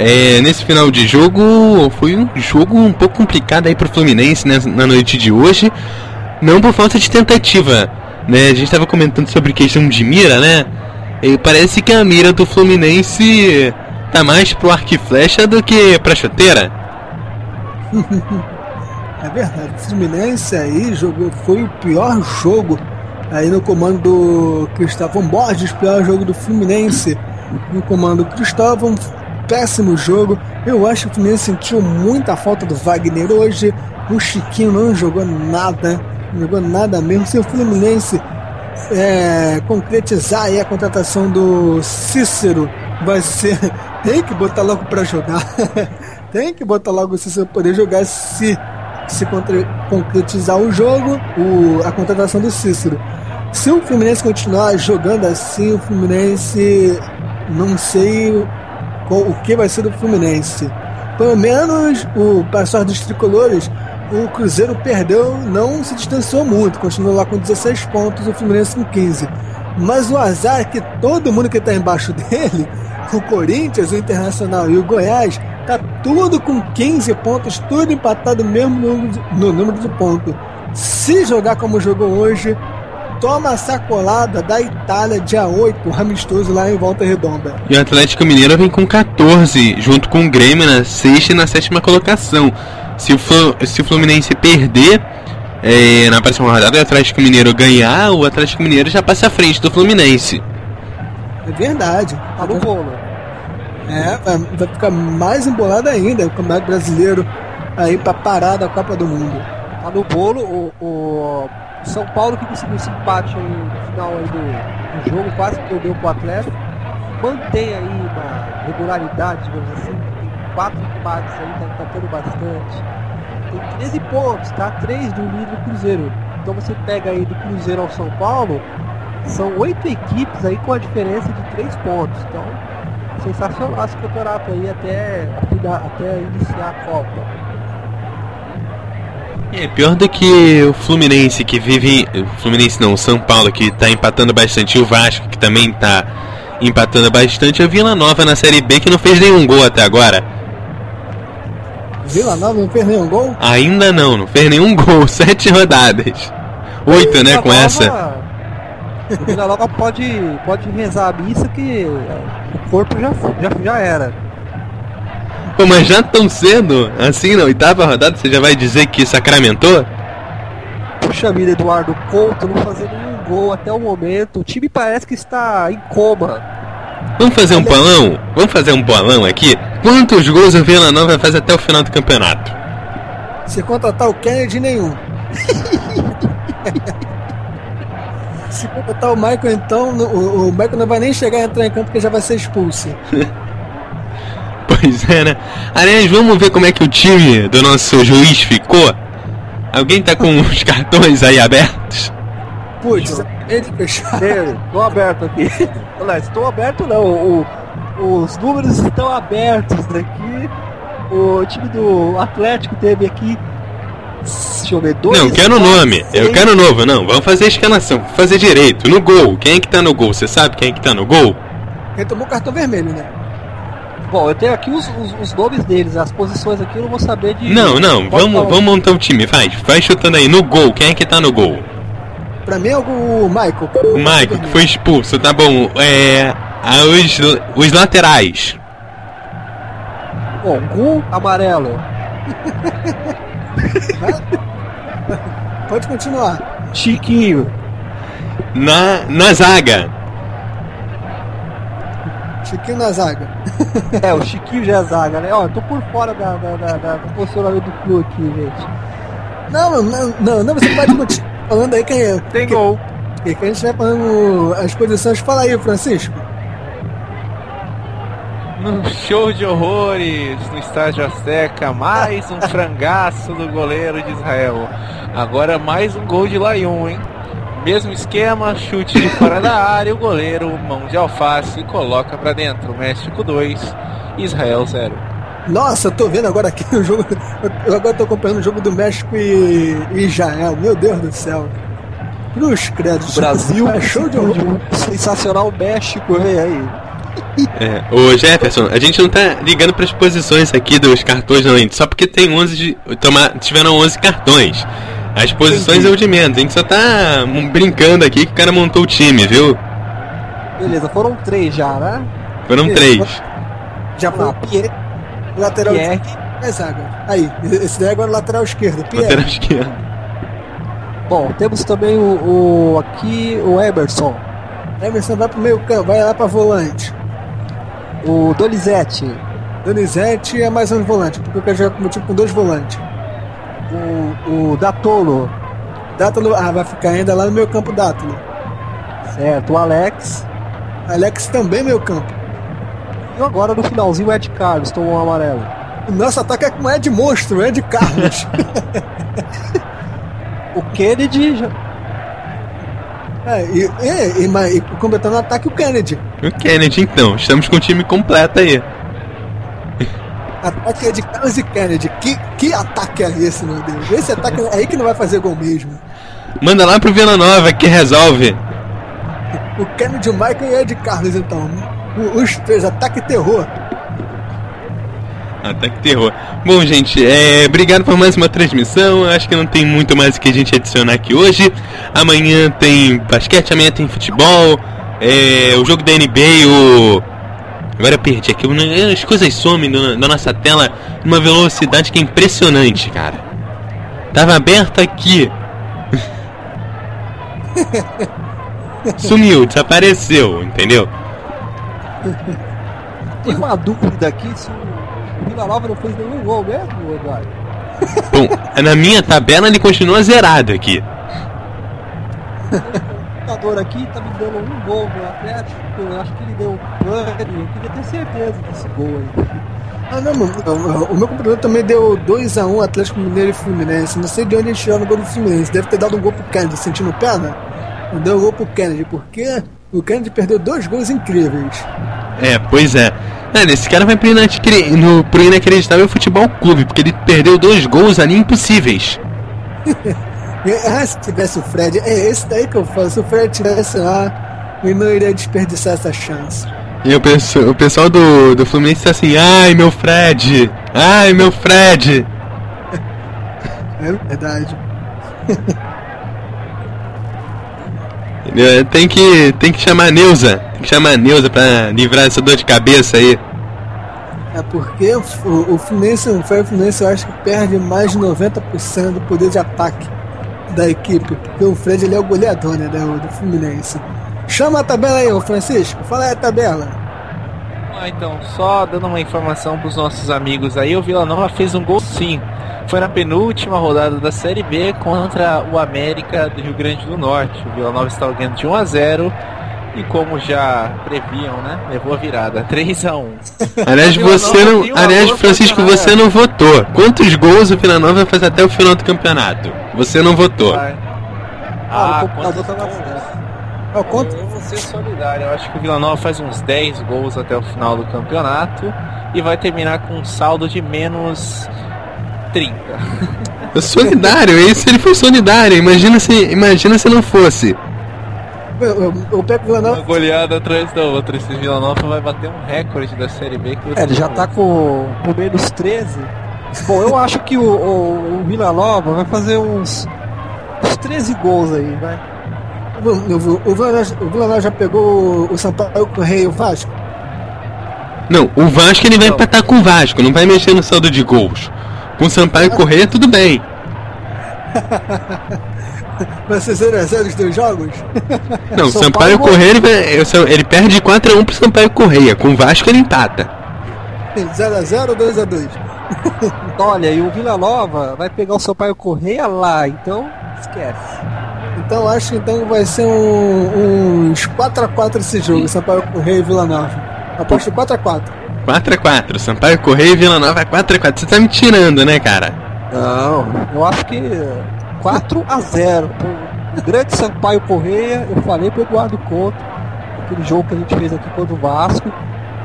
É, nesse final de jogo, foi um jogo um pouco complicado aí pro Fluminense né, na noite de hoje. Não por falta de tentativa, né? A gente estava comentando sobre questão de mira, né? E parece que a mira do Fluminense tá mais pro arco e flecha do que pra chuteira. é verdade, o Fluminense aí jogou, foi o pior jogo aí no comando do Cristóvão Borges, pior jogo do Fluminense no comando do Cristóvão, péssimo jogo. Eu acho que o Fluminense sentiu muita falta do Wagner hoje. O Chiquinho não jogou nada, não jogou nada mesmo. Se o Fluminense é, concretizar aí a contratação do Cícero, vai ser. Tem que botar logo para jogar. Tem que botar logo o Cícero poder jogar se se concretizar o jogo, o, a contratação do Cícero. Se o Fluminense continuar jogando assim, o Fluminense não sei o que vai ser do Fluminense. Pelo menos o passar dos tricolores, o Cruzeiro perdeu, não se distanciou muito, continuou lá com 16 pontos, o Fluminense com 15. Mas o azar é que todo mundo que está embaixo dele, o Corinthians, o Internacional e o Goiás, tá tudo com 15 pontos, tudo empatado mesmo no, no número de pontos. Se jogar como jogou hoje, toma a sacolada da Itália dia 8, amistoso lá em Volta Redonda. E o Atlético Mineiro vem com 14, junto com o Grêmio na sexta e na sétima colocação. Se o, se o Fluminense perder é, na próxima rodada e o Atlético Mineiro ganhar, o Atlético Mineiro já passa à frente do Fluminense. É verdade. Tá no bolo. É, vai, vai ficar mais embolado ainda o Campeonato Brasileiro aí para parar da Copa do Mundo. Tá no bolo, o, o são Paulo que conseguiu esse empate aí no final aí do, do jogo, quase perdeu pro Atlético. Mantém aí uma regularidade, digamos assim. Tem quatro empates aí, tá empatando bastante. Tem 13 pontos, tá? 3 do líder do Cruzeiro. Então você pega aí do Cruzeiro ao São Paulo, são oito equipes aí com a diferença de 3 pontos. Então, sensacional esse campeonato aí até, até iniciar a Copa. É, pior do que o Fluminense que vive. O Fluminense não, o São Paulo que tá empatando bastante, e o Vasco que também tá empatando bastante, a Vila Nova na Série B que não fez nenhum gol até agora. Vila Nova não fez nenhum gol? Ainda não, não fez nenhum gol, sete rodadas. Oito, né, com Nova, essa. O Vila Nova pode, pode rezar a missa que o corpo já, já, já era. Pô, mas já tão cedo, assim na oitava rodada, você já vai dizer que sacramentou? Puxa vida, Eduardo Couto não fazendo nenhum gol até o momento. O time parece que está em coma. Vamos fazer um bolão? Vamos fazer um bolão aqui? Quantos gols o Vila Nova faz até o final do campeonato? Se contratar o Kennedy, nenhum. Se contratar o Michael, então, o, o Michael não vai nem chegar a entrar em campo porque já vai ser expulso. Pois é, né? Aliás, vamos ver como é que o time do nosso juiz ficou. Alguém tá com os cartões aí abertos? Putz, ele fechado. Estou aberto aqui. Olha, estou aberto não. O, os números estão abertos aqui. O time do Atlético teve aqui. Deixa eu ver, dois. Não, quero o nome. Seis. Eu quero novo, não. Vamos fazer a escalação. Fazer direito. No gol. Quem é que tá no gol? Você sabe quem é que tá no gol? Quem tomou cartão vermelho, né? Bom, eu tenho aqui os, os, os, nomes deles, as posições aqui eu não vou saber de. Não, não, vamos, vamos montar um time, vai, vai chutando aí. No gol, quem é que tá no gol? Pra mim é o Michael. O Michael, que foi expulso, tá bom. É. Os, os laterais. Bom, Gu amarelo. Pode continuar. Chiquinho. Na, na zaga. Chiquinho na zaga. é, o Chiquinho já é zaga, né? Ó, eu tô por fora da, da, da, da do posicionamento do clube aqui, gente. Não, não, não, não, você pode continuar falando aí quem é. Tem que, gol. Que, que a gente vai falando as posições. Fala aí, Francisco. Num show de horrores no estádio Azteca, mais um frangaço do goleiro de Israel. Agora mais um gol de Laion, hein? Mesmo esquema, chute de fora da área, o goleiro, mão de alface, coloca para dentro. México 2, Israel 0. Nossa, eu tô vendo agora aqui o jogo. Eu agora tô acompanhando o jogo do México e, Israel. Meu Deus do céu. Cruz, credo. Brasil, é show de horror. Sensacional México, vem aí. É, ô Jefferson, a gente não tá ligando para as posições aqui dos cartões, não, gente, só porque tem 11 de, toma, tiveram 11 cartões. As posições é o de menos, a gente só tá brincando aqui que o cara montou o time, viu? Beleza, foram três já, né? Foram Isso, três. Já foi o Pierre, lateral Pierre. É zaga. Aí, esse daí agora é o lateral esquerdo. Pierre. Lateral esquerdo. Bom, temos também o, o- aqui o Emerson, Emerson vai pro meio campo, vai lá pra volante. o Donizete, Donizete é mais um volante, porque eu quero jogar com meu time com dois volantes. O, o Datolo, Dátalo, ah, vai ficar ainda lá no meu campo Dátalo. certo, o Alex, Alex também meio campo. e agora no finalzinho o Ed Carlos tomou um amarelo. O nosso ataque é com Ed Monstro, Ed Carlos. O Kennedy, já- é, e, e, e, mas- e completando o ataque o Kennedy. O Kennedy, então, estamos com o time completo aí. Ataque é de Carlos e Kennedy. Que, que ataque é esse, meu Deus? Esse ataque é aí que não vai fazer gol mesmo. Manda lá pro Vila Nova que resolve. O Kennedy, o Michael e o Ed Carlos, então. Os três, ataque e terror. Ataque terror. Bom, gente, é, obrigado por mais uma transmissão. Acho que não tem muito mais o que a gente adicionar aqui hoje. Amanhã tem basquete, amanhã tem futebol. É, o jogo da NBA, o. Agora eu perdi aqui. As coisas somem na, na nossa tela numa velocidade que é impressionante, cara. Tava aberto aqui. Sumiu, desapareceu, entendeu? tem uma dúvida aqui se o Vila Nova não fez nenhum gol mesmo, Eduardo. Bom, na minha tabela ele continua zerado aqui. O computador aqui tá me dando um gol no Atlético, eu acho que ele deu um pane, eu queria ter certeza desse gol aí. Ah, não, mano. O meu computador também deu 2x1 Atlético Mineiro e Fluminense. Não sei de onde eles tiraram o gol do Fluminense. Deve ter dado um gol pro Kennedy, sentindo perna. Não deu um gol pro Kennedy, porque o Kennedy perdeu dois gols incríveis. É, pois é. Olha, esse cara vai pro, inacre- no, pro inacreditável futebol clube, porque ele perdeu dois gols ali impossíveis. Ah, se tivesse o Fred, é esse daí que eu falo. Se o Fred tivesse lá, ele não iria desperdiçar essa chance. E o, o pessoal do, do Fluminense tá assim, ai meu Fred! Ai meu Fred! É verdade. Entendeu? Tem que, tem que chamar a Neuza. Tem que chamar a Neuza pra livrar essa dor de cabeça aí. É porque o, o Fluminense, o Fluminense, eu acho que perde mais de 90% do poder de ataque da equipe. Porque o Fred ele é o goleador né, do, do Fluminense. Chama a tabela aí, ô Francisco. Fala aí a tabela. Ah, então, só dando uma informação pros nossos amigos aí, o Vila Nova fez um gol sim. Foi na penúltima rodada da Série B contra o América do Rio Grande do Norte. O Vila Nova estava ganhando de 1 a 0 e como já previam, né, levou a virada, 3 a 1. Aliás, você não. Aliás, Francisco, você não votou. Quantos gols o Vila Nova vai fazer até o final do campeonato? Você não votou. Ah, Ah, o computador gols? certo. Ó, conta, Eu vou ser solidário. Eu acho que o Vila Nova faz uns 10 gols até o final do campeonato e vai terminar com um saldo de menos 30. É solidário, esse ele foi solidário. Imagina se, imagina se não fosse. Eu, eu, pego o Vila Uma Nova. goleada atrás da outra. Esse Vila Nova vai bater um recorde da Série B. Que É, ele já tá com, com menos 13. Bom, eu acho que o, o, o Vila Nova vai fazer uns, uns 13 gols aí, vai. O, o, o, Vila Nova- o Vila Nova já pegou o, o Sampaio Correia e o Vasco. Não, o Vasco ele vai Não. empatar com o Vasco, não vai mexer no saldo de gols. Com o Sampaio Correia, tudo bem. Vai ser 0x0 os dois jogos? Não, São Sampaio Paulo- Correia ele, ele perde 4x1 pro Sampaio Correia. Com o Vasco ele empata. 0x0 ou 2x2? Olha, e o Vila Nova vai pegar o Sampaio Correia lá, então esquece. Então acho que então vai ser um, uns 4x4 esse jogo, Sampaio Correia e Vila Nova. Aposto 4x4. 4x4. Sampaio Correia e Vila Nova 4x4. Você tá me tirando, né, cara? Não, eu acho que 4 a 0 O grande Sampaio Correia, eu falei pro Eduardo Couto, aquele jogo que a gente fez aqui contra o Vasco.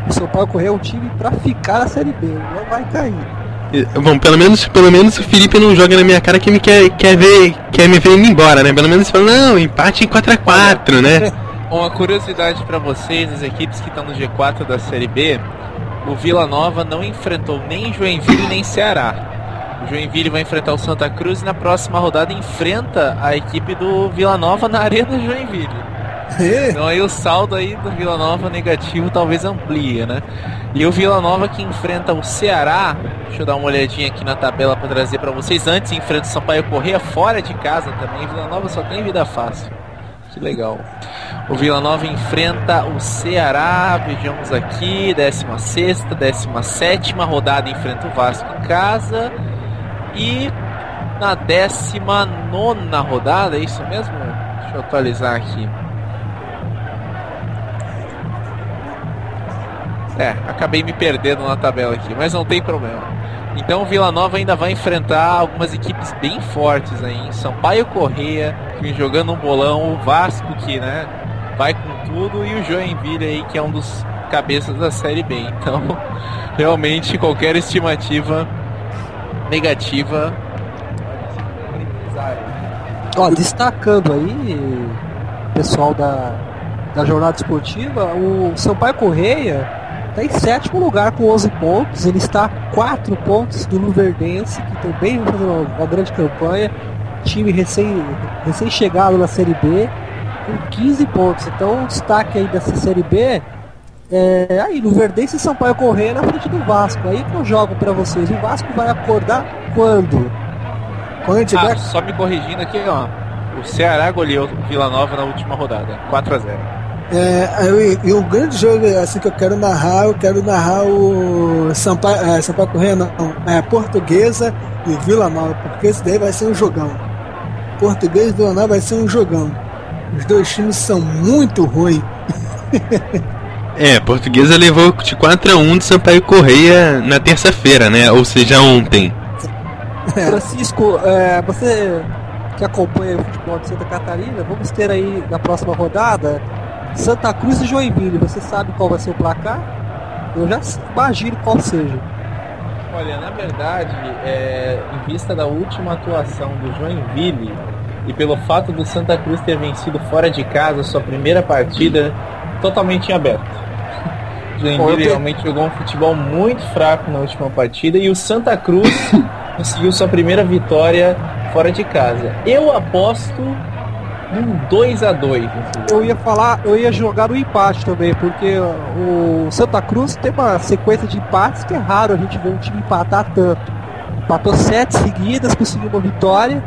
O Sampaio Correia é um time pra ficar na Série B, não vai cair. Bom, pelo menos, pelo menos o Felipe não joga na minha cara que me quer, quer ver, quer me ver indo embora, né? Pelo menos fala, não, empate em 4x4, né? Uma curiosidade para vocês, as equipes que estão no G4 da Série B, o Vila Nova não enfrentou nem Joinville nem Ceará. O Joinville vai enfrentar o Santa Cruz e na próxima rodada enfrenta a equipe do Vila Nova na Arena Joinville. Então aí o saldo aí do Vila Nova negativo talvez amplie, né? E o Vila Nova que enfrenta o Ceará, deixa eu dar uma olhadinha aqui na tabela para trazer para vocês. Antes enfrenta o Sampaio Correia fora de casa também. Vila Nova só tem vida fácil. Que legal. O Vila Nova enfrenta o Ceará, vejamos aqui, 16 17 rodada enfrenta o Vasco em casa. E na 19 rodada, é isso mesmo? Deixa eu atualizar aqui. É, acabei me perdendo na tabela aqui, mas não tem problema. Então o Vila Nova ainda vai enfrentar algumas equipes bem fortes aí. Sampaio Correia, que vem jogando um bolão, o Vasco que, né, vai com tudo e o Joinville aí que é um dos cabeças da Série B. Então, realmente qualquer estimativa negativa Ó, destacando aí, pessoal da, da jornada esportiva, o Sampaio Correia está em sétimo lugar com 11 pontos. Ele está a 4 pontos do Luverdense, que também vem fazendo uma, uma grande campanha. Time recém, recém na Série B, com 15 pontos. Então, o destaque aí dessa Série B é aí, Luverdense e Sampaio Correia na frente do Vasco. Aí que eu jogo para vocês. O Vasco vai acordar quando? Quando tiver... Ah, só me corrigindo aqui, ó. O Ceará goleou o Vila Nova na última rodada, 4 a 0 é, e, o grande jogo assim que eu quero narrar, eu quero narrar o Sampaio, é, Sampaio Correia, não, é, Portuguesa e Vila Nova, porque esse daí vai ser um jogão. Portuguesa e Vila Nova vai ser um jogão. Os dois times são muito ruins. é, Portuguesa levou de 4 a 1 do Sampaio Correia na terça-feira, né? Ou seja, ontem. É. Francisco, é, você que acompanha o futebol de Santa Catarina, vamos ter aí na próxima rodada Santa Cruz e Joinville, você sabe qual vai ser o placar? Eu já imagino qual seja. Olha, na verdade, é, em vista da última atuação do Joinville e pelo fato do Santa Cruz ter vencido fora de casa sua primeira partida totalmente em aberto. O Joinville realmente jogou um futebol muito fraco na última partida e o Santa Cruz conseguiu sua primeira vitória fora de casa. Eu aposto um 2 a 2 Eu ia falar, eu ia jogar no empate também, porque o Santa Cruz tem uma sequência de empates que é raro a gente ver um time empatar tanto. Empatou sete seguidas, conseguiu uma vitória,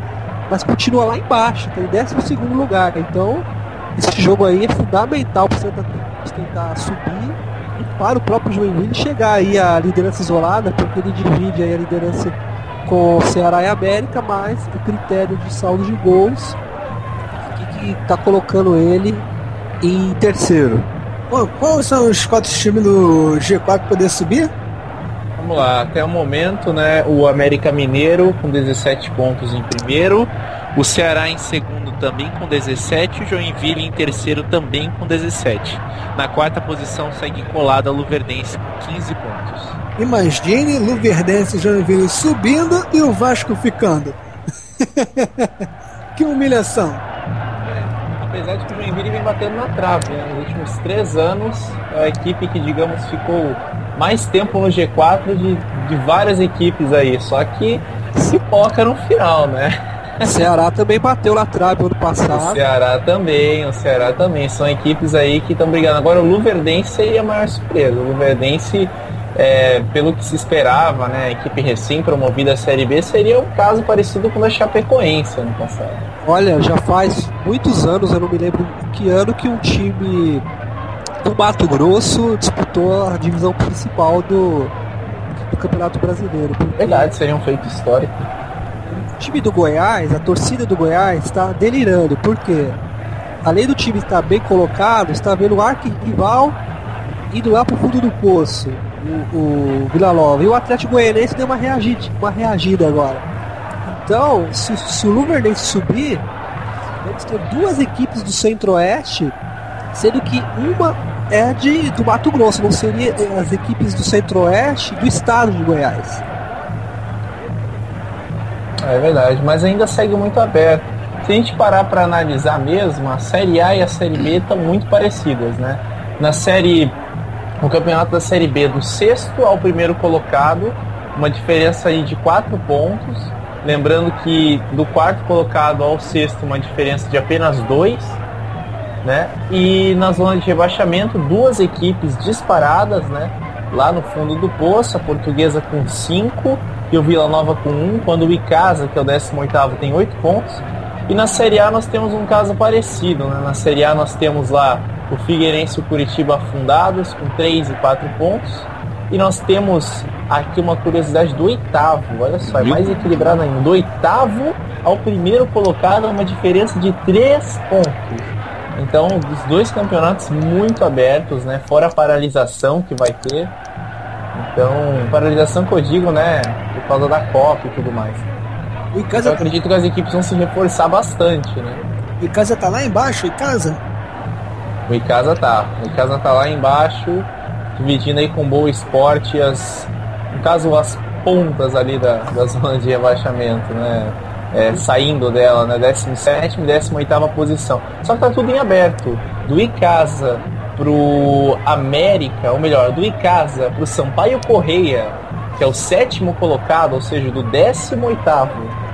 mas continua lá embaixo, tem tá 12 segundo lugar. Então, esse jogo aí é fundamental para o Santa Cruz tentar subir e para o próprio Joinville chegar aí à liderança isolada, porque ele divide aí a liderança com o Ceará e América, mas o critério de saldo de gols que está colocando ele em terceiro. Bom, quais são os quatro times do G4 para poder subir? Vamos lá, até o momento, né? O América Mineiro com 17 pontos em primeiro, o Ceará em segundo também com 17, o Joinville em terceiro também com 17. Na quarta posição segue colado a Luverdense com 15 pontos. Imagine Luverdense e Joinville subindo e o Vasco ficando. que humilhação! apesar de que o Joinville vem batendo na trave, né? Nos últimos três anos, é a equipe que, digamos, ficou mais tempo no G4 de, de várias equipes aí, só que se poca no final, né? O Ceará também bateu na trave ano passado. O Ceará também, o Ceará também. São equipes aí que estão brigando. Agora o Luverdense seria a maior surpresa. O Luverdense é, pelo que se esperava, né, a equipe recém-promovida à Série B, seria um caso parecido com o da Chapecoense ano passado. Olha, já faz muitos anos, eu não me lembro que ano, que um time do Mato Grosso disputou a divisão principal do, do Campeonato Brasileiro. Verdade, seria um feito histórico. Time do Goiás, a torcida do Goiás está delirando, porque além do time estar bem colocado, está vendo o arqui-rival indo lá para o fundo do poço o, o Vila Nova. E o Atlético Goianense deu uma reagida, uma reagida agora. Então, se, se o Luverdense subir, vamos ter duas equipes do Centro-Oeste, sendo que uma é de, do Mato Grosso, não seria as equipes do Centro-Oeste do estado de Goiás. É verdade, mas ainda segue muito aberto. se a gente parar para analisar mesmo, a Série A e a Série B estão muito parecidas, né? Na série, no campeonato da Série B, do sexto ao primeiro colocado, uma diferença aí de quatro pontos. Lembrando que do quarto colocado ao sexto, uma diferença de apenas dois. Né? E na zona de rebaixamento, duas equipes disparadas, né? Lá no fundo do poço, a portuguesa com 5 e o Vila Nova com 1, um, quando o Icasa, que é o 18 tem 8 pontos. E na Série A nós temos um caso parecido, né? Na Série A nós temos lá o Figueirense e o Curitiba afundados com 3 e 4 pontos. E nós temos aqui uma curiosidade do oitavo, olha só, é mais equilibrado ainda. Do oitavo ao primeiro colocado, uma diferença de 3 pontos. Então, os dois campeonatos muito abertos, né? Fora a paralisação que vai ter. Então, paralisação que eu digo, né? Por causa da Copa e tudo mais. O Icasa... Então, eu acredito que as equipes vão se reforçar bastante, né? O Icasa tá lá embaixo, o Icasa? O Icasa tá. O Icasa tá lá embaixo, dividindo aí com Boa Esporte as. No caso, as pontas ali da, da zona de rebaixamento, né? É, saindo dela, né? 17 e 18 posição. Só que tá tudo em aberto. Do Icasa pro América, ou melhor, do Icasa pro Sampaio Correia, que é o sétimo colocado, ou seja, do 18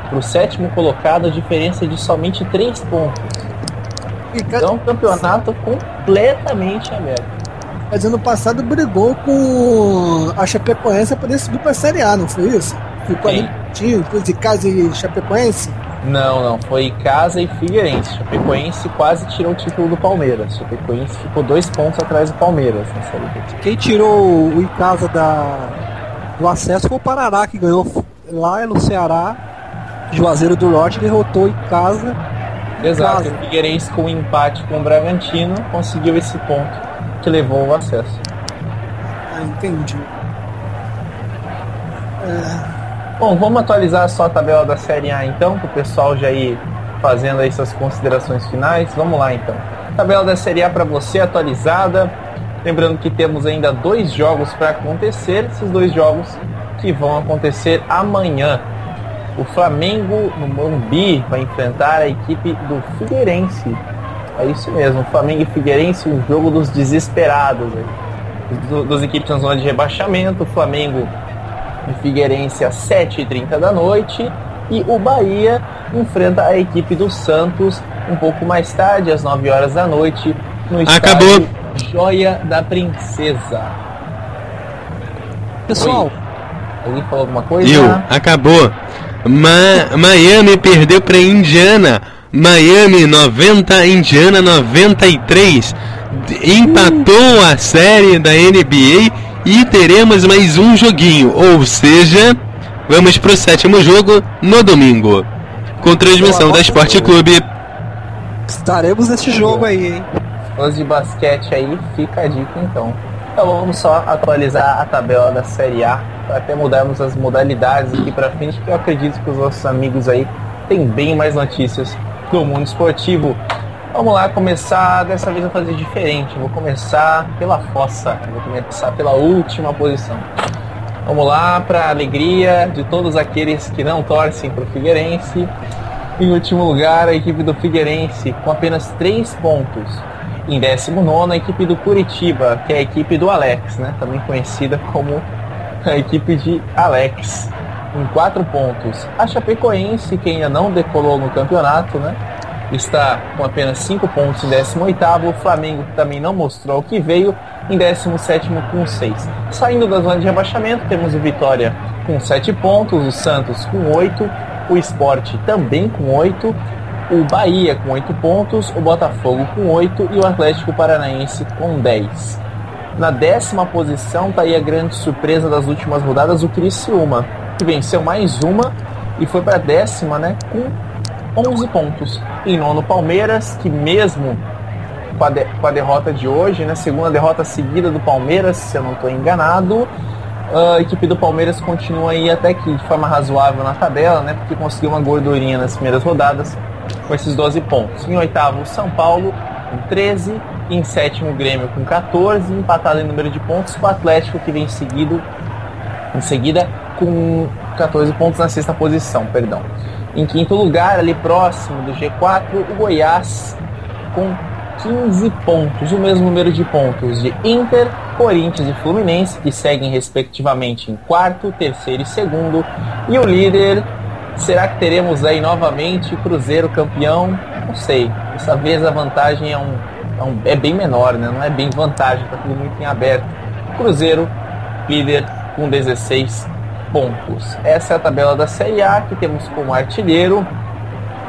pro sétimo colocado, a diferença é de somente 3 pontos. Então, um campeonato completamente aberto. Mas ano passado brigou com a Chapecoense para poder subir para a Série A, não foi isso? Ficou ali tinha de Casa e Chapecoense? Não, não. Foi Casa e Figueirense. Chapecoense quase tirou o título do Palmeiras. Chapecoense ficou dois pontos atrás do Palmeiras na Série B. Quem tirou o Icasa da, do acesso foi o Paraná, que ganhou lá no Ceará. Juazeiro do Norte derrotou em casa. Exato. O Figueirense com um empate com o Bragantino conseguiu esse ponto que levou o acesso. Ah, entendi. É... Bom, vamos atualizar só a tabela da Série A então, para o pessoal já ir fazendo aí suas considerações finais. Vamos lá então. Tabela da Série A para você atualizada. Lembrando que temos ainda dois jogos para acontecer, esses dois jogos que vão acontecer amanhã. O Flamengo no Morumbi vai enfrentar a equipe do Figueirense é isso mesmo, Flamengo e Figueirense, um jogo dos desesperados. Do, dos equipes na zona de rebaixamento, Flamengo e Figueirense às 7h30 da noite. E o Bahia enfrenta a equipe do Santos um pouco mais tarde, às 9 horas da noite, no Acabou. Joia da Princesa. Pessoal, Oi. alguém falou alguma coisa? Eu, acabou. Ma Miami perdeu para Indiana Miami 90, Indiana 93. Empatou a série da NBA e teremos mais um joguinho, ou seja, vamos para o sétimo jogo no domingo, com transmissão da Esporte Clube. Estaremos nesse jogo aí, hein? Os de basquete aí, fica a dica então. Então vamos só atualizar a tabela da Série A até mudarmos as modalidades aqui para frente, que eu acredito que os nossos amigos aí têm bem mais notícias do mundo esportivo. Vamos lá começar, dessa vez eu vou fazer diferente. Vou começar pela fossa, vou começar pela última posição. Vamos lá para a alegria de todos aqueles que não torcem para o Figueirense. Em último lugar, a equipe do Figueirense com apenas 3 pontos. Em 19, a equipe do Curitiba, que é a equipe do Alex, né? também conhecida como a equipe de Alex em 4 pontos. A Chapecoense, que ainda não decolou no campeonato, né? Está com apenas 5 pontos em 18 O Flamengo, que também não mostrou o que veio, em 17 com 6. Saindo da zona de rebaixamento, temos o Vitória com 7 pontos, o Santos com 8, o Esporte também com 8, o Bahia com 8 pontos, o Botafogo com 8 e o Atlético Paranaense com 10. Na décima posição está aí a grande surpresa das últimas rodadas, o Criciúma que venceu mais uma e foi para décima, né, com 11 pontos. Em nono, Palmeiras, que mesmo com a, de, com a derrota de hoje, né, segunda derrota seguida do Palmeiras, se eu não estou enganado, a equipe do Palmeiras continua aí até que de forma razoável na tabela, né, porque conseguiu uma gordurinha nas primeiras rodadas com esses 12 pontos. Em oitavo, São Paulo com 13, em sétimo, Grêmio com 14, empatado em número de pontos o Atlético que vem seguido em seguida com 14 pontos na sexta posição, perdão. Em quinto lugar, ali próximo do G4, o Goiás com 15 pontos, o mesmo número de pontos de Inter, Corinthians e Fluminense, que seguem respectivamente em quarto, terceiro e segundo. E o líder, será que teremos aí novamente Cruzeiro campeão? Não sei. Dessa vez a vantagem é, um, é, um, é bem menor, né? Não é bem vantagem, está tudo muito em aberto. Cruzeiro, líder com 16 pontos. Essa é a tabela da Série A que temos como artilheiro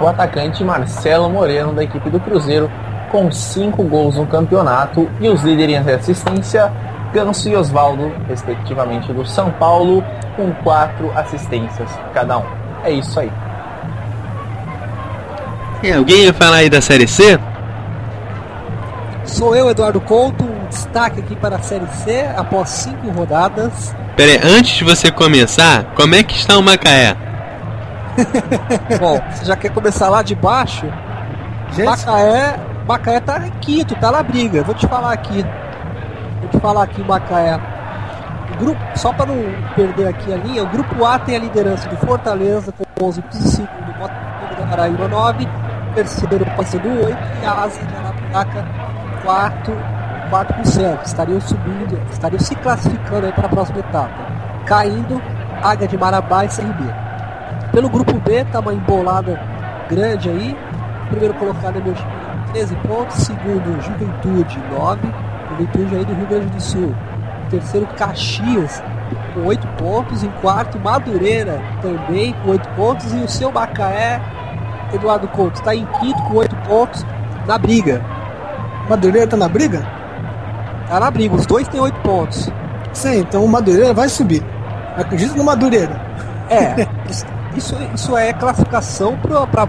o atacante Marcelo Moreno da equipe do Cruzeiro com 5 gols no campeonato e os líderes de assistência Ganso e Osvaldo, respectivamente do São Paulo, com 4 assistências cada um. É isso aí. E alguém ia falar aí da Série C? Sou eu, Eduardo Couto, um destaque aqui para a Série C após cinco rodadas. Pera aí, antes de você começar, como é que está o Macaé? Bom, você já quer começar lá de baixo? Gente. Macaé, Macaé tá em quinto, tá na briga. Vou te falar aqui. Vou te falar aqui, Macaé. Grupo, só para não perder aqui a linha, o grupo A tem a liderança do Fortaleza com 11 pontos, segundo Botafogo da Paraíba 9, terceiro passando 8 e a Asa de Arapiraca 4, 4%. Estariam subindo, estariam se classificando para a próxima etapa. Caindo, Águia de Marabá e CRB. Pelo grupo B, tá uma embolada grande aí. Primeiro colocado é meu time 13 pontos, segundo Juventude 9, Juventude aí do Rio Grande do Sul. Terceiro Caxias com 8 pontos, em quarto Madureira também com 8 pontos e o seu Macaé, Eduardo Couto, está em quinto com 8 pontos na briga. Madureira tá na briga? Tá na briga, os dois têm 8 pontos. Sim, então o Madureira vai subir. Acredito no Madureira. É, isso, isso é classificação para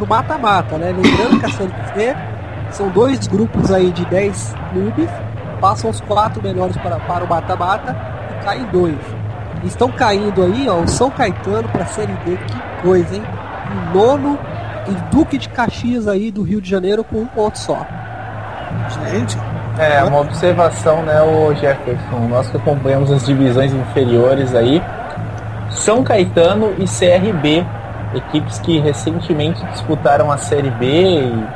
o mata-mata, né? Lembrando que a Série C são dois grupos aí de 10 clubes, passam os quatro melhores para, para o mata-mata e caem dois. Estão caindo aí, ó, o São Caetano para a Série D, que coisa, hein? O nono e Duque de Caxias aí do Rio de Janeiro com um ponto só. Gente, É, uma observação, né, o Jefferson, nós que acompanhamos as divisões inferiores aí, São Caetano e CRB, equipes que recentemente disputaram a Série B e,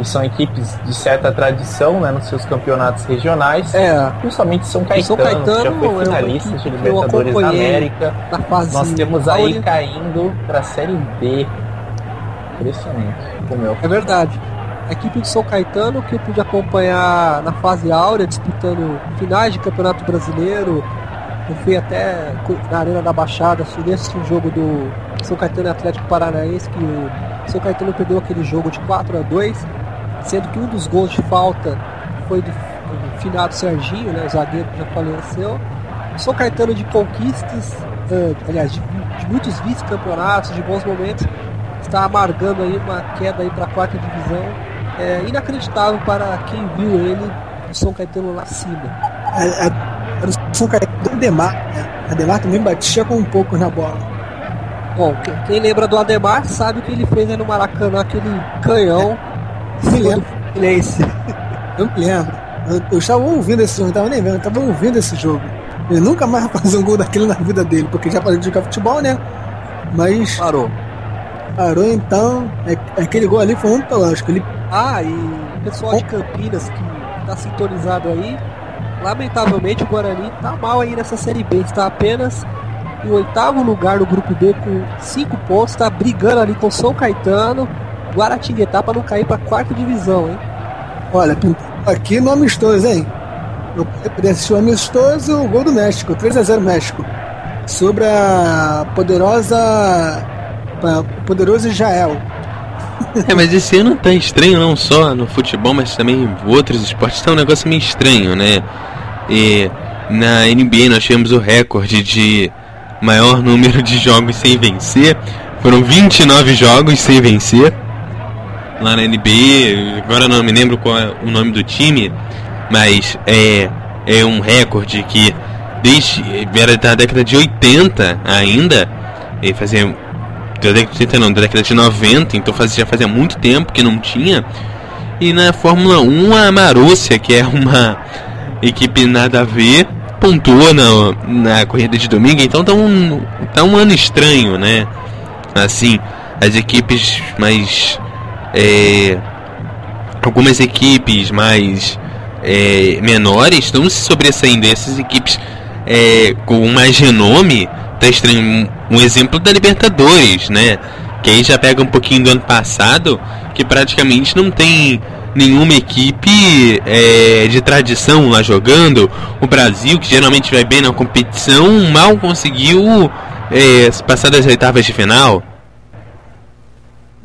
e são equipes de certa tradição, né, nos seus campeonatos regionais. É, Principalmente São Caetano, São Caetano que já foi finalista equipe de eu Libertadores da América. na fase Nós temos aí áurea. caindo para a Série B. Impressionante, como eu. É verdade. A equipe do São Caetano que eu pude acompanhar na fase áurea, disputando finais de Campeonato Brasileiro. Eu fui até na Arena da Baixada, assistir um jogo do São Caetano Atlético Paranaense, que o São Caetano perdeu aquele jogo de 4 a 2 sendo que um dos gols de falta foi do, do finado Serginho, né, o zagueiro que já faleceu. São Caetano de conquistas, eh, aliás, de, de muitos vice-campeonatos, de bons momentos, está amargando aí uma queda aí para a quarta divisão. É inacreditável para quem viu ele, o São Caetano lá acima. a, a, era o São Caetano do Ademar, né? Ademar também batia com um pouco na bola. Bom, quem, lembra do Ademar sabe o que ele fez no Maracanã, aquele canhão Me lembro. Fluminense. Eu me lembro. Eu, eu estava ouvindo esse jogo, não estava nem vendo, eu estava ouvindo esse jogo. Ele nunca mais vai fazer um gol daquele na vida dele, porque já parou de jogar futebol, né? Mas Parou. parou então. É, aquele gol ali foi ontológico. Ele Ah, e o pessoal de Campinas que está sintonizado aí, lamentavelmente o Guarani tá mal aí nessa Série B, está apenas em oitavo lugar no grupo B com cinco pontos, está brigando ali com o São Caetano, Guaratinguetá para não cair para quarta divisão, hein? Olha, aqui no amistoso, hein? Eu o amistoso, o gol do México, 3x0 México. Sobre a poderosa. a- poderoso Israel. É, mas esse ano tá estranho não só no futebol, mas também em outros esportes. Tá um negócio meio estranho, né? E na NBA nós tivemos o recorde de maior número de jogos sem vencer. Foram 29 jogos sem vencer. Lá na NBA, agora não me lembro qual é o nome do time, mas é, é um recorde que desde era da década de 80 ainda, e fazia da década de 80 não, da década de 90, então fazia, já fazia muito tempo que não tinha. E na Fórmula 1 a Marussia, que é uma equipe nada a ver, pontuou na, na corrida de domingo, então tá um, tá um ano estranho, né? Assim, as equipes mais. É, algumas equipes mais é, menores estão se sobressaindo. Essas equipes é, com mais renome, tá estranho. Um exemplo da Libertadores, né? Que aí já pega um pouquinho do ano passado, que praticamente não tem nenhuma equipe é, de tradição lá jogando. O Brasil, que geralmente vai bem na competição, mal conseguiu é, passar das oitavas de final.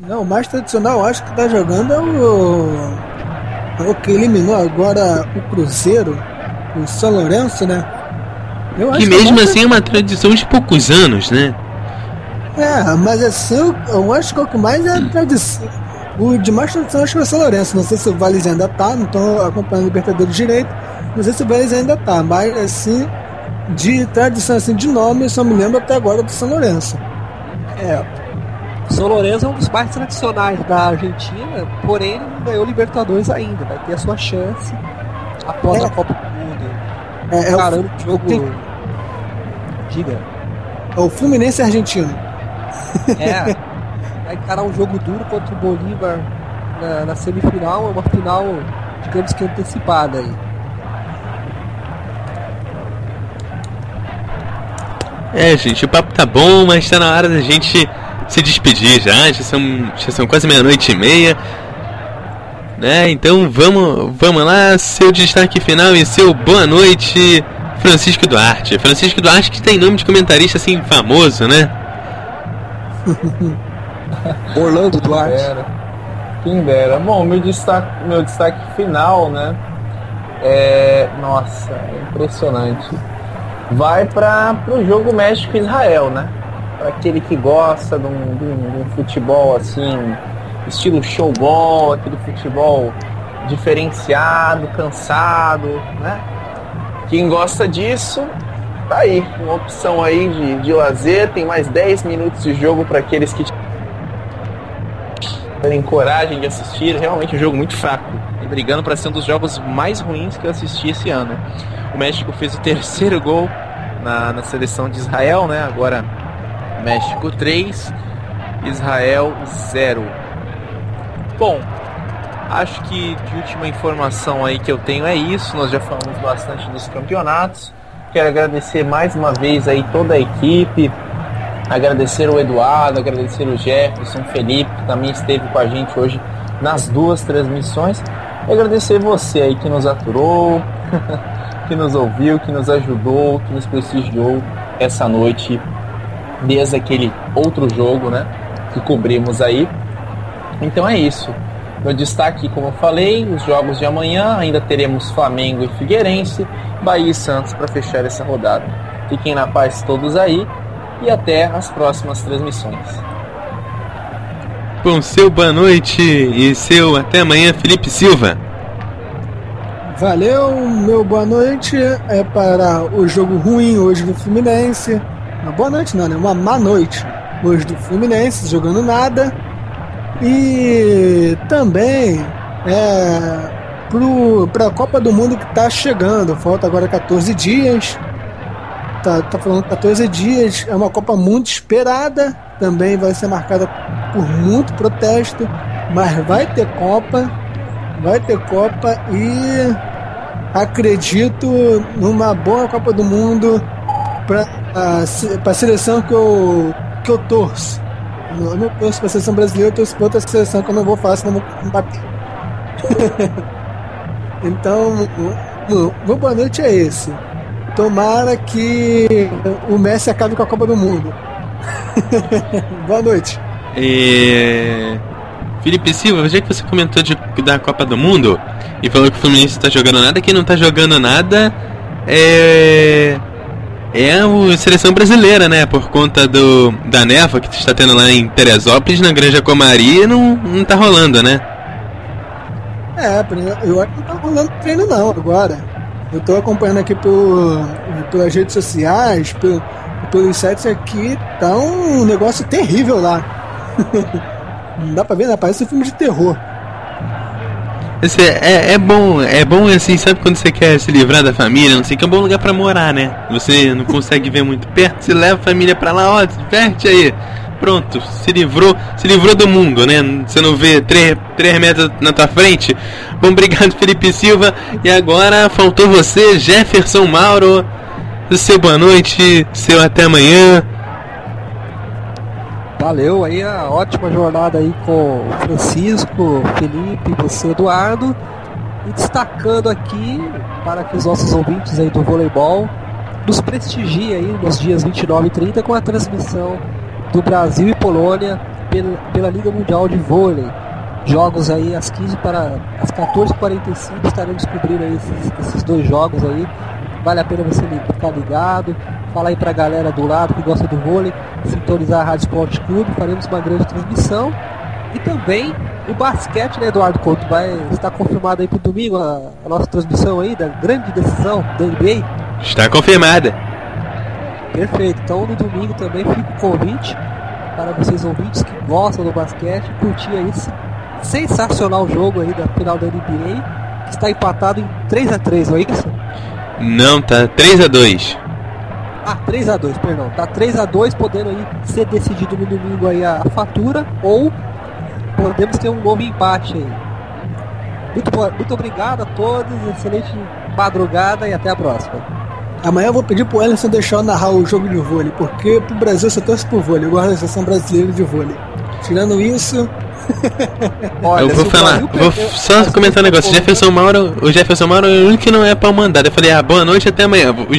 Não, o mais tradicional acho que tá jogando é o. É o que eliminou agora o Cruzeiro, o São Lourenço, né? Eu que mesmo que assim é uma tradição de poucos anos, né? É, mas assim, eu acho que o que mais é a tradição. O de mais tradição acho que é o São Lourenço. Não sei se o Vales ainda tá, não tô acompanhando o Libertadores direito. Não sei se o Vales ainda tá, mas assim, de tradição assim, de nome, eu só me lembro até agora do São Lourenço. É, são Lourenço é um dos mais tradicionais da Argentina, porém não ganhou Libertadores ainda. Vai ter a sua chance após é. a Copa do Mundo. É, é Caramba, o jogo. Tem... Diga. É o Fluminense argentino. É. Vai encarar um jogo duro contra o Bolívar na, na semifinal, é uma final, digamos que antecipada aí. É, gente, o papo tá bom, mas tá na hora da gente se despedir já, já são, já são quase meia-noite e meia. Né? Então vamos, vamos lá, seu destaque final e seu boa noite, Francisco Duarte. Francisco Duarte que tem nome de comentarista assim famoso, né? Orlando Duarte. Quem dera. Quem dera. Bom, meu destaque, meu destaque final, né? É. Nossa, é impressionante. Vai para o jogo México-Israel, né? Para aquele que gosta de um, de, um, de um, futebol assim, estilo showball, aquele futebol diferenciado, cansado, né? Quem gosta disso, tá aí, uma opção aí de, de lazer, tem mais 10 minutos de jogo para aqueles que terem coragem de assistir, realmente um jogo muito fraco. E brigando para ser um dos jogos mais ruins que eu assisti esse ano. O México fez o terceiro gol na, na seleção de Israel, né? Agora México 3, Israel 0. Bom, acho que de última informação aí que eu tenho é isso. Nós já falamos bastante dos campeonatos. Quero agradecer mais uma vez aí toda a equipe, agradecer o Eduardo, agradecer o Jefferson, Felipe, que também esteve com a gente hoje nas duas transmissões. E agradecer você aí que nos aturou, que nos ouviu, que nos ajudou, que nos prestigiou essa noite desde aquele outro jogo, né? Que cobrimos aí. Então é isso. Meu destaque, como eu falei, os jogos de amanhã ainda teremos Flamengo e Figueirense, Bahia e Santos para fechar essa rodada. Fiquem na paz todos aí e até as próximas transmissões. Bom, seu boa noite e seu até amanhã, Felipe Silva. Valeu, meu boa noite é para o jogo ruim hoje do Fluminense. Uma boa noite não, né? Uma má noite hoje do Fluminense, jogando nada. E também é, para a Copa do Mundo que está chegando. Falta agora 14 dias. Tá, tá falando 14 dias. É uma Copa muito esperada. Também vai ser marcada por muito protesto. Mas vai ter Copa. Vai ter Copa e acredito numa boa Copa do Mundo para a seleção que eu, que eu torço. Eu não torço para a seleção brasileira, eu torço para outra seleção que eu não vou fazer, senão vou bater. então, o, meu boa noite é esse. Tomara que o Messi acabe com a Copa do Mundo. boa noite. E... Felipe Silva, já que você comentou de, da Copa do Mundo e falou que o Fluminense está jogando nada, quem não está jogando nada é é a seleção brasileira, né? Por conta do da neva que está tendo lá em Teresópolis, na Granja Comari, não, não tá rolando, né? É, eu acho que não tá rolando treino não agora. Eu tô acompanhando aqui por, pelas redes sociais, por, pelos sites aqui, tá um negócio terrível lá. não dá pra ver, né? Parece um filme de terror. É, é, é, bom, é bom assim, sabe quando você quer se livrar da família, não sei que é um bom lugar para morar, né? Você não consegue ver muito perto, você leva a família para lá, ó, diverte aí. pronto, se livrou, se livrou do mundo, né? Você não vê 3, três metros na tua frente. Bom, obrigado Felipe Silva. E agora faltou você, Jefferson Mauro. Seu boa noite, seu até amanhã. Valeu aí a ótima jornada aí com Francisco, Felipe, você, Eduardo. E destacando aqui para que os nossos ouvintes aí do voleibol nos prestigiem aí nos dias 29 e 30 com a transmissão do Brasil e Polônia pela, pela Liga Mundial de Vôlei. Jogos aí às 15 para às 14h45 estaremos cobrindo aí esses, esses dois jogos aí. Vale a pena você ficar ligado, falar aí pra galera do lado que gosta do vôlei, sintonizar a Rádio Esporte Clube, faremos uma grande transmissão. E também o basquete, né, Eduardo Couto? Vai estar confirmado aí pro domingo a, a nossa transmissão aí da grande decisão da NBA. Está confirmada. Perfeito. Então no domingo também fica o convite para vocês ouvintes que gostam do basquete curtir aí esse sensacional jogo aí da final da NBA, que está empatado em 3 a 3 não é isso? Não, tá 3 a 2 Ah, 3 a 2 perdão. Tá 3 a 2 podendo aí ser decidido no domingo aí a fatura, ou podemos ter um novo empate aí. Muito, muito obrigado a todos, excelente madrugada e até a próxima. Amanhã eu vou pedir pro Ellison deixar eu narrar o jogo de vôlei, porque pro Brasil só torce pro vôlei, eu gosto da seleção brasileira de vôlei. Tirando isso. Olha, eu vou falar, vou só comentar um negócio. O Jefferson Mauro, o Jefferson Mauro é o único que não é pau mandado. Eu falei, ah, boa noite até amanhã. O,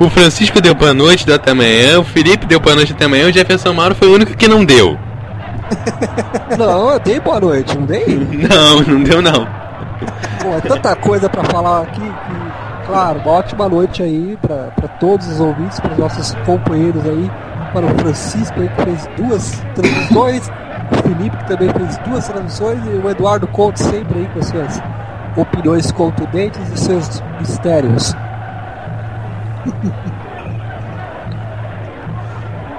o Francisco deu boa noite, deu até amanhã. O Felipe deu boa noite até amanhã. O Jefferson Mauro foi o único que não deu. Não, eu dei boa noite, não dei? Não, não deu não. Pô, é tanta coisa pra falar aqui que, claro, uma ótima noite aí pra, pra todos os ouvintes, para os nossos companheiros aí, para o Francisco aí que fez duas transmissões, o Felipe que também fez duas transmissões e o Eduardo Couto sempre aí com suas opiniões contundentes e seus mistérios.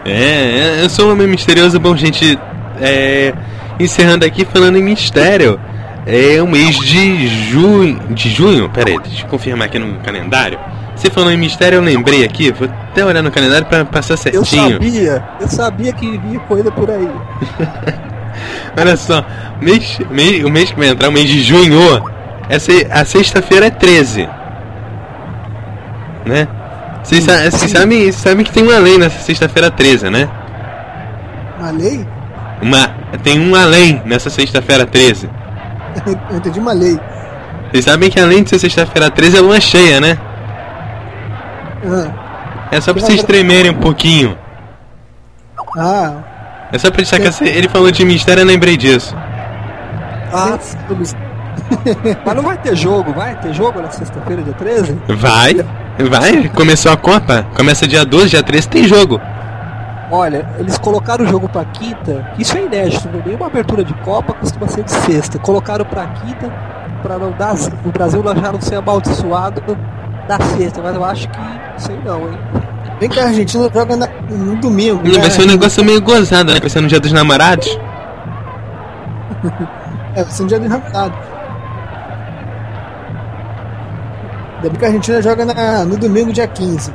É, eu sou um homem misterioso, bom gente, é, encerrando aqui falando em mistério. É o mês de junho. De junho? Pera aí, deixa eu confirmar aqui no calendário. Você falou em mistério, eu lembrei aqui, vou até olhar no calendário para passar certinho. Eu sabia, eu sabia que vinha coisa por aí. Olha só, mês, mês, o mês que vai entrar, o mês de junho, essa, a sexta-feira é 13. Né? Vocês sabem, sabem que tem uma lei nessa sexta-feira 13, né? Uma lei? Uma, tem um além nessa sexta-feira 13. Eu entendi uma lei. Vocês sabem que além de ser sexta-feira 13 é lua cheia, né? Ah. É só pra vocês tremerem um pouquinho. Ah. É só pra deixar que ele falou de mistério, eu lembrei disso. Ah, Mas não vai ter jogo, vai ter jogo na sexta-feira, dia 13? Vai, vai. Começou a Copa, começa dia 12, dia 13 tem jogo. Olha, eles colocaram o jogo pra quinta, isso é inédito, nenhuma abertura de Copa costuma ser de sexta. Colocaram pra quinta pra não dar. O Brasil já não ser amaldiçoado da sexta, mas eu acho que. sei não, hein? Vem que a Argentina joga na, no domingo. Não, né? vai ser um negócio meio gozado, né? Vai ser no dia dos namorados. é, vai ser no dia dos namorados. Ainda bem que a Argentina joga na, no domingo, dia 15.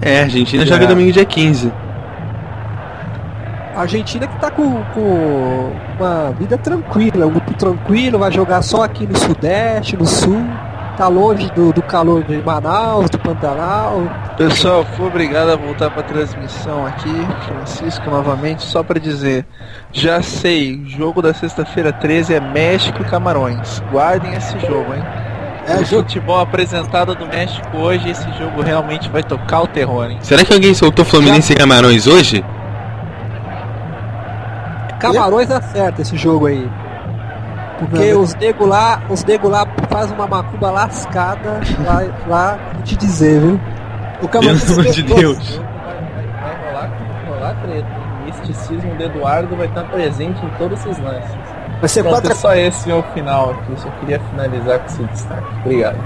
É, a Argentina é. joga domingo dia 15. A Argentina que tá com, com uma vida tranquila, um grupo tranquilo, vai jogar só aqui no Sudeste, no Sul, tá longe do, do calor de Manaus, do Pantanal. Pessoal, fui obrigado a voltar para transmissão aqui, Francisco novamente, só para dizer, já sei, jogo da sexta-feira 13 é México e Camarões. Guardem esse jogo, hein? É, o futebol apresentado do México hoje, esse jogo realmente vai tocar o terror, hein? Será que alguém soltou Fluminense e Camarões hoje? Camarões acerta esse jogo aí. Porque os nego lá, os nego lá faz uma macumba lascada lá, lá te dizer, viu? O Pelo amor de Deus. Vai, vai, rolar, rolar treta. O misticismo do Eduardo vai estar presente em todos esses lances. Vai ser Pronto, quatro... é só esse o final aqui. Só queria finalizar com esse destaque. Obrigado.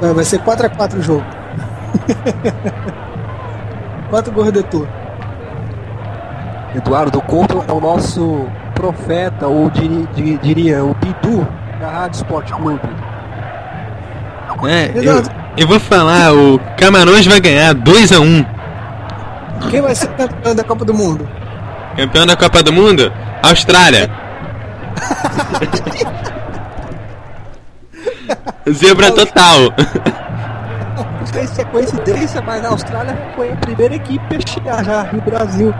Não, vai ser 4x4 o jogo. 4 gols de tour. Eduardo Couto é o nosso profeta, ou diria, diria o Bidu da Rádio Esporte Clube. É, eu, eu, vou falar, o Camarões vai ganhar 2x1. Quem vai ser campeão da Copa do Mundo? Campeão da Copa do Mundo? Austrália. Zebra total. Não sei se é coincidência, mas a Austrália foi a primeira equipe a chegar já no Brasil.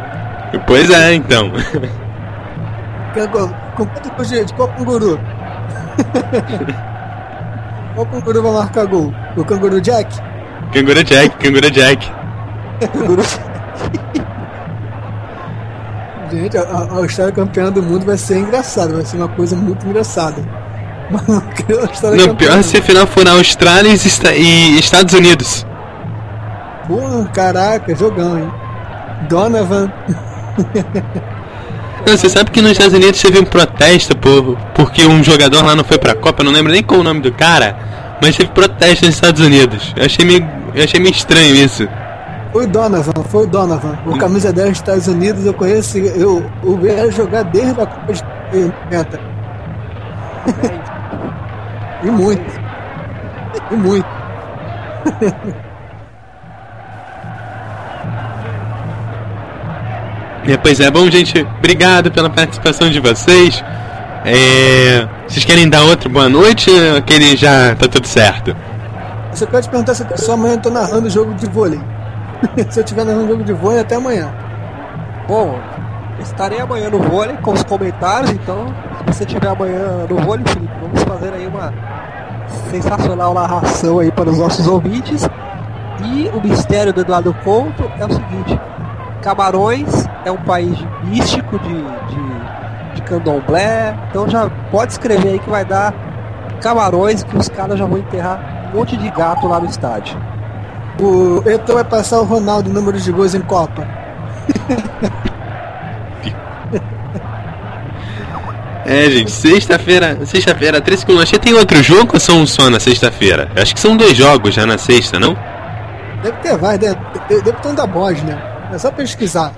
Pois é, então. Cangu- Com quanto de, de qual canguru? qual canguru vai marcar gol? O canguru Jack? Canguru Jack, Canguru Jack. Gente, a, a Austrália campeã do mundo vai ser engraçado, vai ser uma coisa muito engraçada. Mas não pior se a final for na Austrália e e Estados Unidos. Porra, caraca, jogão, hein? Donovan. Não, você sabe que nos Estados Unidos teve um protesto por, porque um jogador lá não foi pra Copa, não lembro nem qual o nome do cara, mas teve protesto nos Estados Unidos. Eu achei meio, eu achei meio estranho isso. Foi o Donovan, foi o Donovan. O camisa 10 dos Estados Unidos eu conheço, eu, eu vi ele jogar desde a Copa de 90. E muito. E muito. É, pois é, bom, gente, obrigado pela participação de vocês. É, vocês querem dar outra boa noite ou aquele já tá tudo certo? Você pode te perguntar se eu só amanhã eu tô narrando o jogo de vôlei. se eu estiver narrando o jogo de vôlei, até amanhã. Bom, estarei amanhã no vôlei com os comentários, então se você estiver amanhã no vôlei, Felipe, vamos fazer aí uma sensacional narração aí para os nossos ouvintes. E o mistério do Eduardo Couto é o seguinte, Camarões é um país místico de, de, de candomblé, então já pode escrever aí que vai dar Camarões que os caras já vão enterrar um monte de gato lá no estádio. O Eto vai passar o Ronaldo número de gols em Copa. É, gente, sexta-feira, sexta-feira, 13 com lanche. Tem outro jogo ou são um só na sexta-feira? Acho que são dois jogos já na sexta, não? Deve ter vários, deve, deve, deve ter um da Bósnia. É só pesquisar.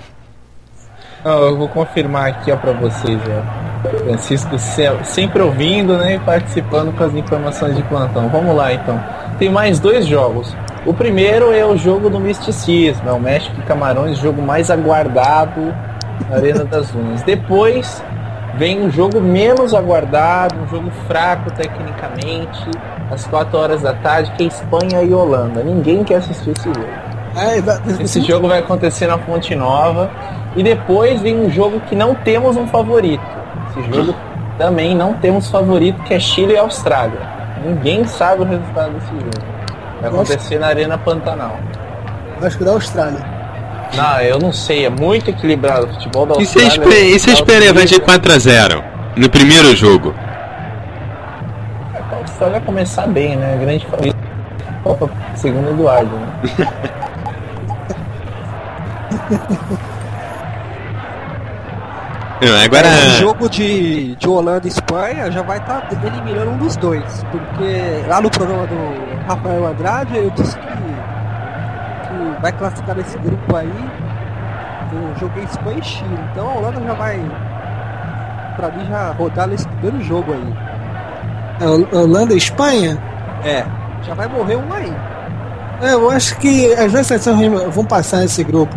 Eu vou confirmar aqui ó, pra vocês, ó. Francisco se- sempre ouvindo né, e participando com as informações de plantão. Vamos lá então. Tem mais dois jogos. O primeiro é o jogo do misticismo, é o México e Camarões, jogo mais aguardado na Arena das Dunas. Depois vem um jogo menos aguardado, um jogo fraco tecnicamente, às 4 horas da tarde, que é Espanha e Holanda. Ninguém quer assistir esse jogo. É, Esse jogo vai acontecer na Fonte Nova. E depois vem um jogo que não temos um favorito. Esse jogo também não temos favorito, que é Chile e Austrália. Ninguém sabe o resultado desse jogo. Vai acontecer na Arena Pantanal. Acho que da Austrália. Não, eu não sei, é muito equilibrado o futebol da E Austrália. E se a Espanha vai de 4x0 no primeiro jogo? A Austrália vai começar bem, né? Grande favorito. Copa, segundo Eduardo. Né? Não, agora. O jogo de, de Holanda e Espanha já vai estar eliminando um dos dois. Porque lá no programa do Rafael Andrade eu disse que, que vai classificar nesse grupo aí. Eu joguei Espanha e Chile. Então a Holanda já vai, pra mim, já rodar nesse primeiro jogo aí. É, Hol- Holanda e Espanha? É, já vai morrer um aí. É, eu acho que as duas seleções vão passar nesse grupo.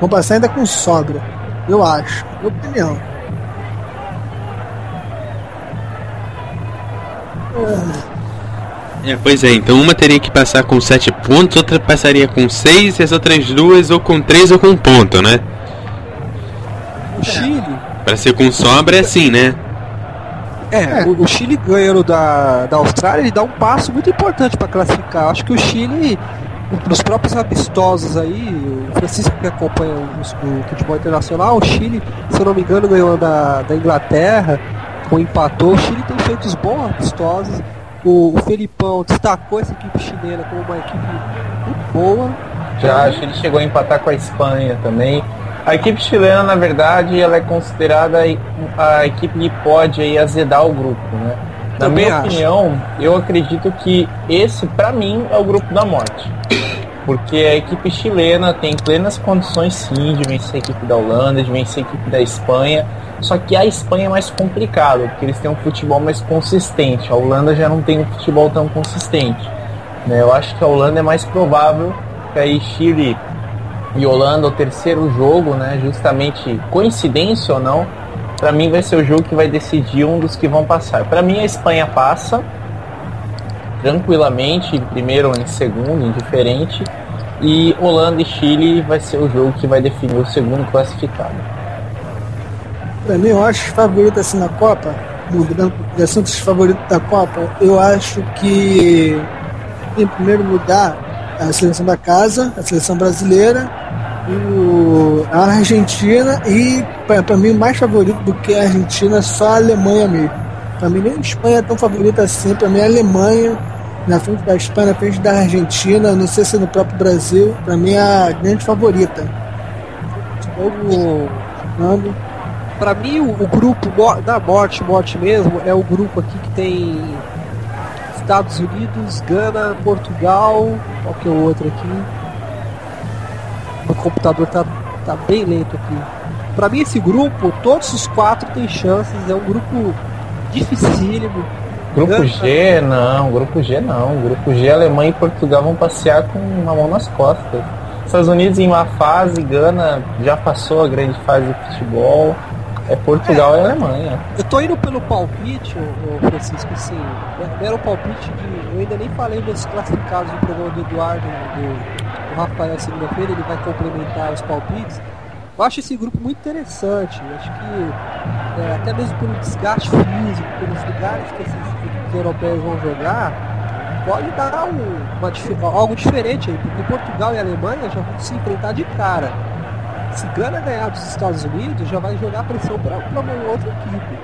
Vão passar ainda com sobra. Eu acho. Minha opinião. É, pois é, então uma teria que passar com 7 pontos, outra passaria com 6 e as outras duas ou com 3 ou com 1 ponto, né? O Chile, Pra ser com sobra é assim, né? É, É. O, o Chile ganhando da, da Austrália, ele dá um passo muito importante para classificar. Acho que o Chile, nos próprios amistosos aí, o Francisco que acompanha o, o futebol internacional, o Chile, se eu não me engano, ganhou da, da Inglaterra, ou empatou. O Chile tem feito os bons amistosos. O, o Felipão destacou essa equipe chilena como uma equipe muito boa. Já acho que ele chegou a empatar com a Espanha também. A equipe chilena, na verdade, ela é considerada a equipe que pode aí azedar o grupo, né? Na Também minha acho. opinião, eu acredito que esse, pra mim, é o grupo da morte. Porque a equipe chilena tem plenas condições sim de vencer a equipe da Holanda, de vencer a equipe da Espanha. Só que a Espanha é mais complicado, porque eles têm um futebol mais consistente. A Holanda já não tem um futebol tão consistente. né? Eu acho que a Holanda é mais provável que aí Chile e Holanda o terceiro jogo, né? Justamente coincidência ou não, para mim vai ser o jogo que vai decidir um dos que vão passar. Para mim a Espanha passa tranquilamente, em primeiro ou em segundo, indiferente. E Holanda e Chile vai ser o jogo que vai definir o segundo classificado. Para mim, eu acho favorito assim na Copa, mudando de assuntos favoritos da Copa, eu acho que, em primeiro lugar, a seleção da casa, a seleção brasileira, o, a Argentina e, para mim, mais favorito do que a Argentina, só a Alemanha mesmo. Para mim, nem a Espanha é tão favorita assim, para mim, a Alemanha na frente da Espanha, na frente da Argentina, não sei se no próprio Brasil, para mim é a grande favorita. Jogo, Fernando. Para mim, o, o, grupo da morte, morte mesmo, é o grupo aqui que tem Estados Unidos, Gana, Portugal. Qual que é o outro aqui? O computador tá, tá bem lento aqui. Para mim, esse grupo, todos os quatro têm chances. É um grupo dificílimo Grupo G, não. Grupo G, não. Grupo G, Alemanha e Portugal vão passear com uma mão nas costas. Estados Unidos em uma fase, Gana já passou a grande fase de futebol. É Portugal é, e Alemanha. Eu tô indo pelo palpite, ô, Francisco, assim. Era o palpite de. Eu ainda nem falei dos classificados do programa do Eduardo, do, do Rafael segunda-feira, ele vai complementar os palpites. Eu acho esse grupo muito interessante. Eu acho que é, até mesmo pelo desgaste físico, pelos lugares que esses europeus vão jogar, pode dar um, uma, algo diferente aí, porque Portugal e Alemanha já vão se enfrentar de cara. Se Gana ganhar dos Estados Unidos, já vai jogar pressão para uma outra equipe.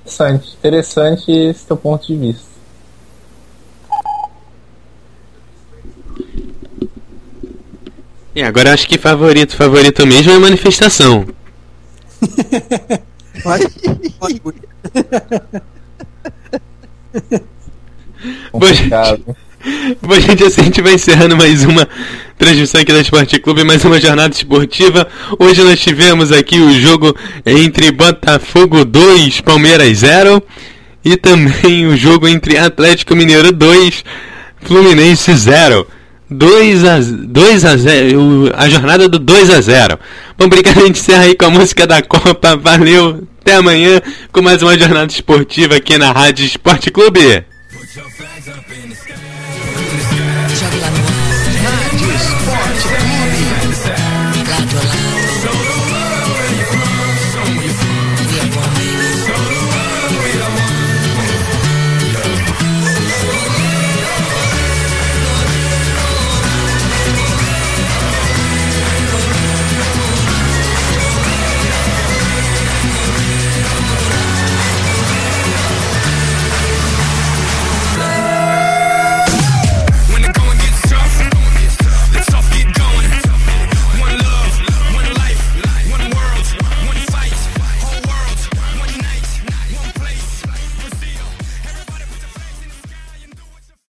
Interessante, interessante esse teu ponto de vista. E agora acho que favorito, favorito mesmo é manifestação. Bom, bom, gente, assim a gente vai encerrando mais uma transmissão aqui da Esporte Clube, mais uma jornada esportiva. Hoje nós tivemos aqui o jogo entre Botafogo 2, Palmeiras 0 e também o jogo entre Atlético Mineiro 2, Fluminense 0. 2 a, 2 a 0, a jornada do 2 a 0. Bom, obrigado, a gente encerra aí com a música da Copa. Valeu, até amanhã com mais uma jornada esportiva aqui na Rádio Esporte Clube.